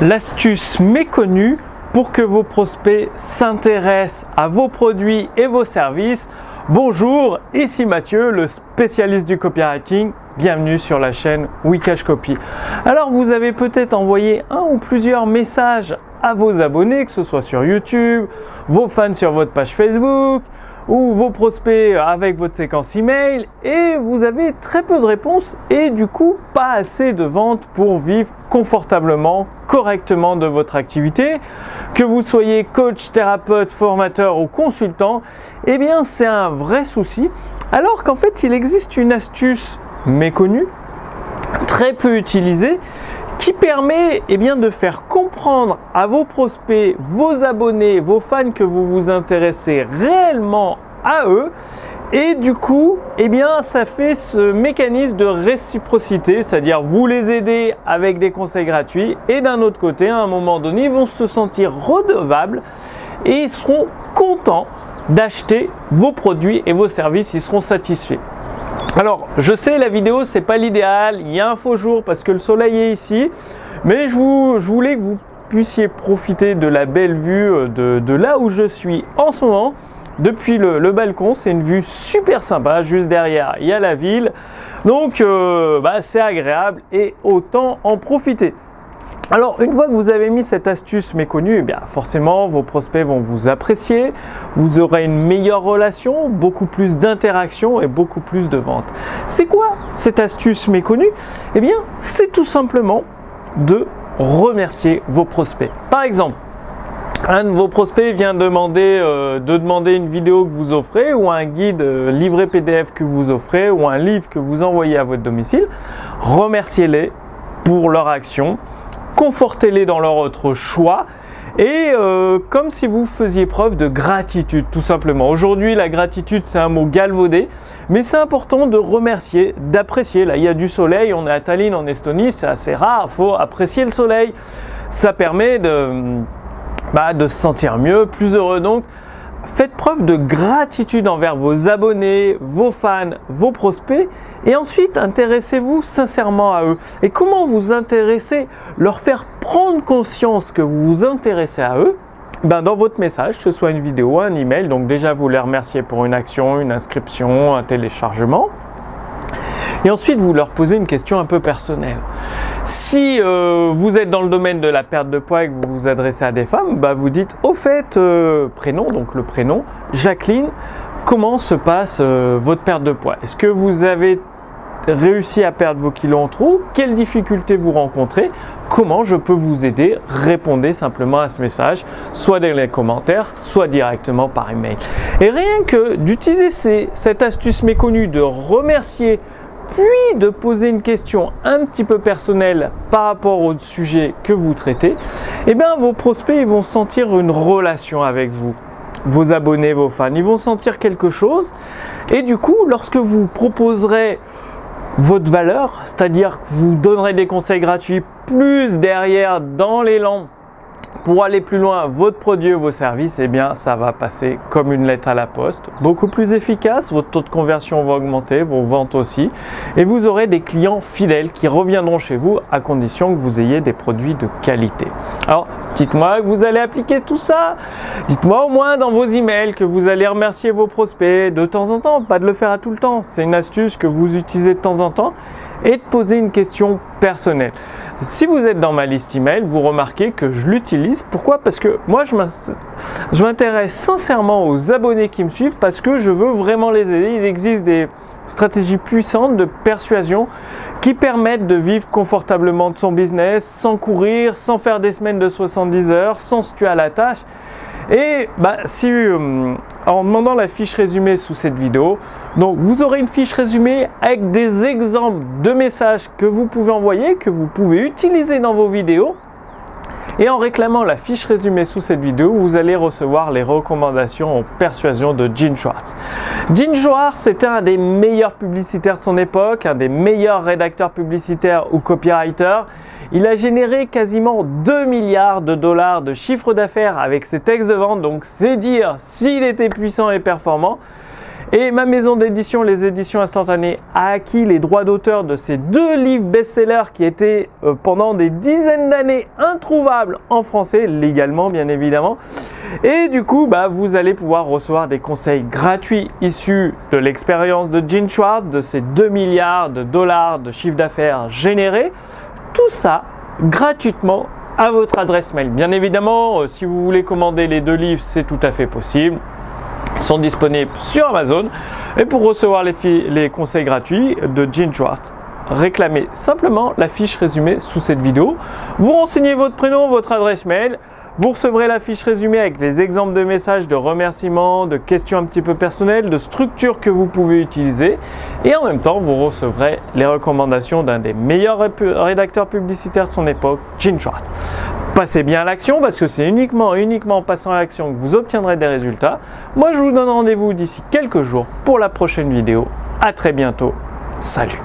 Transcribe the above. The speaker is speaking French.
l'astuce méconnue pour que vos prospects s'intéressent à vos produits et vos services. Bonjour, ici Mathieu, le spécialiste du copywriting. Bienvenue sur la chaîne Wikash Copy. Alors vous avez peut-être envoyé un ou plusieurs messages à vos abonnés, que ce soit sur YouTube, vos fans sur votre page Facebook, ou vos prospects avec votre séquence email et vous avez très peu de réponses et du coup pas assez de ventes pour vivre confortablement, correctement de votre activité. Que vous soyez coach, thérapeute, formateur ou consultant, eh bien c'est un vrai souci. Alors qu'en fait il existe une astuce méconnue, très peu utilisée, qui permet eh bien, de faire comprendre à vos prospects, vos abonnés, vos fans que vous vous intéressez réellement à eux. Et du coup, eh bien, ça fait ce mécanisme de réciprocité, c'est-à-dire vous les aidez avec des conseils gratuits et d'un autre côté, à un moment donné, ils vont se sentir redevables et ils seront contents d'acheter vos produits et vos services, ils seront satisfaits. Alors, je sais, la vidéo, c'est pas l'idéal. Il y a un faux jour parce que le soleil est ici. Mais je, voulais que vous puissiez profiter de la belle vue euh, de, là où je suis en ce moment. Depuis le, balcon, c'est une vue super sympa. Juste derrière, il y a la ville. Donc, euh, bah, c'est agréable et autant en profiter. Alors, une fois que vous avez mis cette astuce méconnue, eh bien, forcément, vos prospects vont vous apprécier, vous aurez une meilleure relation, beaucoup plus d'interactions et beaucoup plus de ventes. C'est quoi cette astuce méconnue? Eh bien, c'est tout simplement de remercier vos prospects. Par exemple, un de vos prospects vient demander, euh, de demander une vidéo que vous offrez ou un guide euh, livré PDF que vous offrez ou un livre que vous envoyez à votre domicile. Remerciez-les pour leur action confortez-les dans leur autre choix et euh, comme si vous faisiez preuve de gratitude tout simplement. Aujourd'hui la gratitude c'est un mot galvaudé mais c'est important de remercier, d'apprécier. Là il y a du soleil, on est à Tallinn en Estonie, c'est assez rare, faut apprécier le soleil. Ça permet de, bah, de se sentir mieux, plus heureux donc. Faites preuve de gratitude envers vos abonnés, vos fans, vos prospects et ensuite intéressez-vous sincèrement à eux. Et comment vous intéresser Leur faire prendre conscience que vous vous intéressez à eux? Ben dans votre message, que ce soit une vidéo, un email, donc déjà vous les remerciez pour une action, une inscription, un téléchargement. Et ensuite, vous leur posez une question un peu personnelle. Si euh, vous êtes dans le domaine de la perte de poids et que vous vous adressez à des femmes, bah vous dites au fait, euh, prénom, donc le prénom, Jacqueline, comment se passe euh, votre perte de poids? Est-ce que vous avez réussi à perdre vos kilos en trop? Quelles difficultés vous rencontrez? Comment je peux vous aider? Répondez simplement à ce message, soit dans les commentaires, soit directement par email. Et rien que d'utiliser cette astuce méconnue de remercier puis de poser une question un petit peu personnelle par rapport au sujet que vous traitez, eh bien vos prospects vont sentir une relation avec vous. Vos abonnés, vos fans, ils vont sentir quelque chose. Et du coup, lorsque vous proposerez votre valeur, c'est-à-dire que vous donnerez des conseils gratuits plus derrière dans l'élan pour aller plus loin, votre produit ou vos services, eh bien, ça va passer comme une lettre à la poste. Beaucoup plus efficace, votre taux de conversion va augmenter, vos ventes aussi. Et vous aurez des clients fidèles qui reviendront chez vous à condition que vous ayez des produits de qualité. Alors, dites-moi que vous allez appliquer tout ça. Dites-moi au moins dans vos emails que vous allez remercier vos prospects de temps en temps, pas de le faire à tout le temps. C'est une astuce que vous utilisez de temps en temps et de poser une question personnelle. Si vous êtes dans ma liste email, vous remarquez que je l'utilise. Pourquoi? Parce que moi, je m'intéresse sincèrement aux abonnés qui me suivent parce que je veux vraiment les aider. Il existe des stratégies puissantes de persuasion qui permettent de vivre confortablement de son business sans courir, sans faire des semaines de 70 heures, sans se tuer à la tâche. Et bah, si, euh, en demandant la fiche résumée sous cette vidéo, donc vous aurez une fiche résumée avec des exemples de messages que vous pouvez envoyer, que vous pouvez utiliser dans vos vidéos. Et en réclamant la fiche résumée sous cette vidéo, vous allez recevoir les recommandations en persuasion de Gene Schwartz. Gene Schwartz était un des meilleurs publicitaires de son époque, un des meilleurs rédacteurs publicitaires ou copywriters. Il a généré quasiment 2 milliards de dollars de chiffre d'affaires avec ses textes de vente, donc c'est dire s'il était puissant et performant. Et ma maison d'édition, les éditions instantanées, a acquis les droits d'auteur de ces deux livres best-sellers qui étaient euh, pendant des dizaines d'années introuvables en français, légalement bien évidemment. Et du coup, bah, vous allez pouvoir recevoir des conseils gratuits issus de l'expérience de Gene Schwartz, de ces 2 milliards de dollars de chiffre d'affaires générés. Tout ça gratuitement à votre adresse mail. Bien évidemment, euh, si vous voulez commander les deux livres, c'est tout à fait possible. Sont disponibles sur Amazon. Et pour recevoir les, les conseils gratuits de Gene Schwartz, réclamez simplement la fiche résumée sous cette vidéo. Vous renseignez votre prénom, votre adresse mail. Vous recevrez la fiche résumée avec les exemples de messages, de remerciements, de questions un petit peu personnelles, de structures que vous pouvez utiliser. Et en même temps, vous recevrez les recommandations d'un des meilleurs rédacteurs publicitaires de son époque, Gene Schwartz. Passez bien à l'action parce que c'est uniquement, en passant à l'action que vous obtiendrez des résultats. Moi, je vous donne rendez-vous d'ici quelques jours pour la prochaine vidéo. À très bientôt. Salut